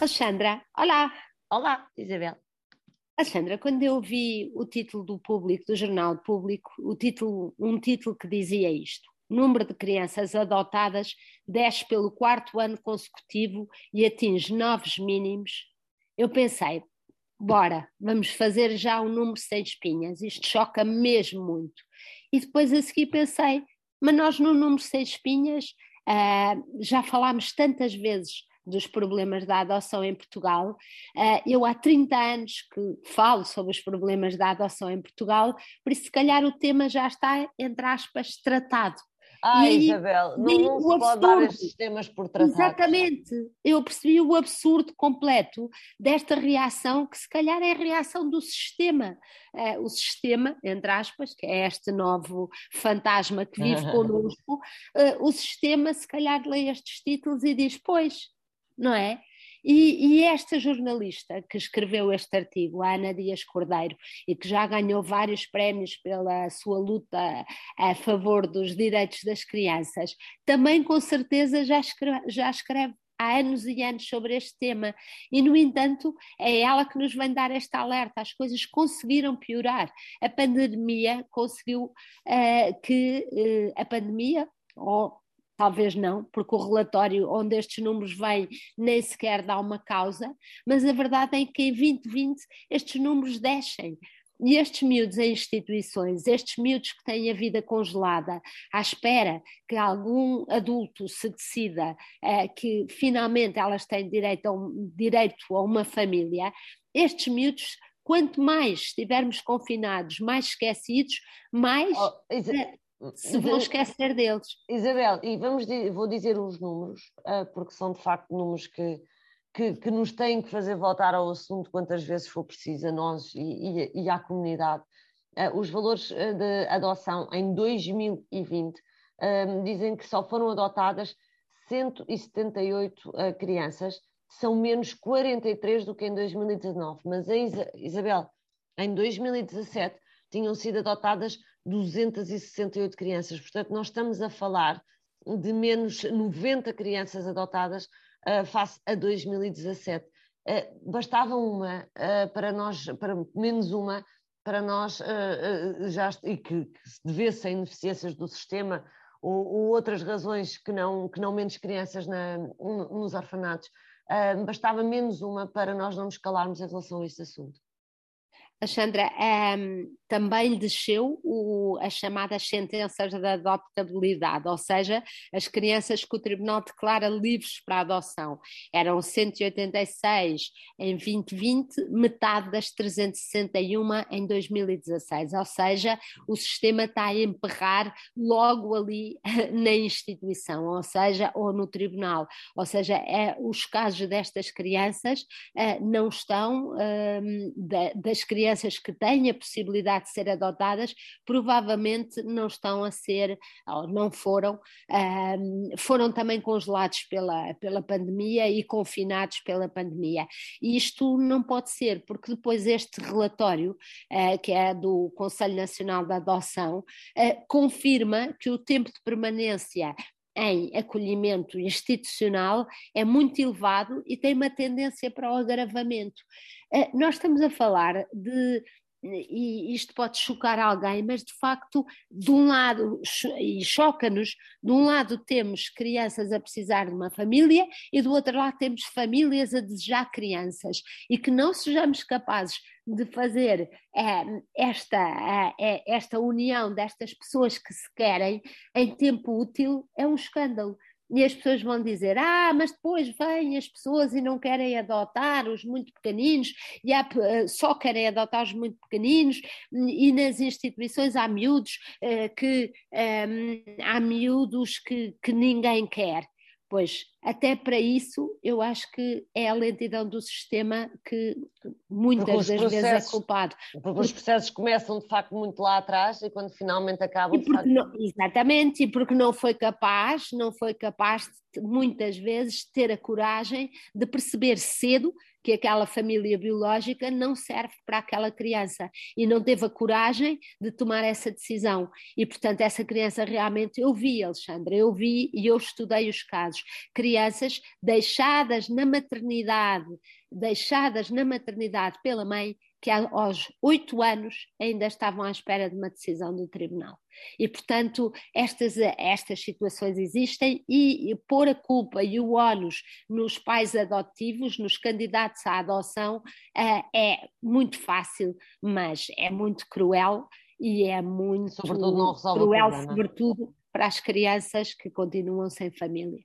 Alexandra, olá. Olá, Isabel. Alexandra, quando eu vi o título do público, do jornal público, o título, um título que dizia isto: número de crianças adotadas desce pelo quarto ano consecutivo e atinge novos mínimos, eu pensei, bora, vamos fazer já um número sem espinhas, isto choca mesmo muito. E depois a seguir pensei, mas nós no número sem espinhas uh, já falámos tantas vezes dos problemas da adoção em Portugal. Uh, eu há 30 anos que falo sobre os problemas da adoção em Portugal, por isso se calhar o tema já está, entre aspas, tratado. Ah, Isabel, não, não se pode dar estes temas por tratados. Exatamente. Eu percebi o absurdo completo desta reação, que se calhar é a reação do sistema. É, o sistema, entre aspas, que é este novo fantasma que vive connosco, é, o sistema se calhar lê estes títulos e diz, pois, não é? E, e, esta jornalista que escreveu este artigo, a Ana Dias Cordeiro, e que já ganhou vários prémios pela sua luta a favor dos direitos das crianças, também com certeza já escreve, já escreve há anos e anos sobre este tema e, no entanto, é ela que nos vem dar esta alerta. As coisas conseguiram piorar. A pandemia conseguiu uh, que uh, a pandemia, ou talvez não, porque o relatório onde estes números vêm nem sequer dá uma causa, mas a verdade é que em 2020 estes números descem. E estes miúdos em instituições, estes miúdos que têm a vida congelada, à espera que algum adulto se decida eh, que finalmente elas têm direito a, um, direito a uma família, estes miúdos quanto mais estivermos confinados, mais esquecidos, mais oh, se vão esquecer deles. Isabel, e vamos, vou dizer os números, ah, porque são de facto números que, que, que, nos têm que fazer voltar ao assunto quantas vezes for preciso a nós e, e, e à comunidade. Ah, os valores ah, de adoção em 2020 dizem que só foram adotadas 178 crianças, são menos 43 do que em 2019. Mas, Isabel, em 2017 tinham sido adotadas 268 crianças. Portanto, nós estamos a falar de menos 90 crianças adotadas uh, face a 2017. Uh, eh, bastava uma uh, para nós, para menos uma, para nós já e que, que se devesse a ineficiências do sistema ou, ou, outras razões que não, que não menos crianças na, nos orfanatos. bastava menos uma para nós não nos calarmos em relação a este assunto. Alexandra, um, também desceu o, as chamadas sentenças de adoptabilidade, ou seja, as crianças que o Tribunal declara livres para adoção. Eram 186 em 2020, metade das 361 em 2016, ou seja, o sistema está a emperrar logo ali na instituição, ou seja, ou no tribunal. Ou seja, é, os casos destas crianças uh, não estão, uh, das crianças que têm a possibilidade de ser adotadas provavelmente não estão a ser, ou não foram, um, foram também congelados pela, pela pandemia e confinados pela pandemia. E isto não pode ser, porque depois este relatório, uh, que é do Conselho Nacional da Adoção, uh, confirma que o tempo de permanência em acolhimento institucional é muito elevado e tem uma tendência para o agravamento. Eh, nós estamos a falar de e isto pode chocar alguém, mas de facto, de um lado, e choca-nos, de um lado temos crianças a precisar de uma família e do outro lado temos famílias a desejar crianças. E que não sejamos capazes de fazer é, esta, é, esta união destas pessoas que se querem em tempo útil é um escândalo e as pessoas vão dizer: ah, mas depois vêm as pessoas e não querem adotar os muito pequeninos, e há, eh, só querem adotar os muito pequeninos, e nas instituições há miúdos uh, que um, ehm, há miúdos que, que ninguém quer. Pois, até para isso, eu acho que é a lentidão do sistema que muitas das vezes é culpado. Porque os processos começam, de facto, muito lá atrás e quando finalmente acabam... Facto... Não, exatamente, e porque não foi capaz, não foi capaz, de, muitas vezes, ter a coragem de perceber cedo que aquela família biológica não serve para aquela criança e não teve a coragem de tomar essa decisão. E, portanto, essa criança realmente, eu vi, Alexandra, eu vi e eu estudei os casos. Crianças deixadas na maternidade, deixadas na maternidade pela mãe que aos oito anos ainda estavam à espera de uma decisão do tribunal. E, portanto, estas, estas situações existem e, e pôr a culpa e o ónus nos pais adotivos, nos candidatos à adoção, é, é muito fácil, mas é muito cruel e é muito sobretudo cruel, sobretudo para as crianças que continuam sem família.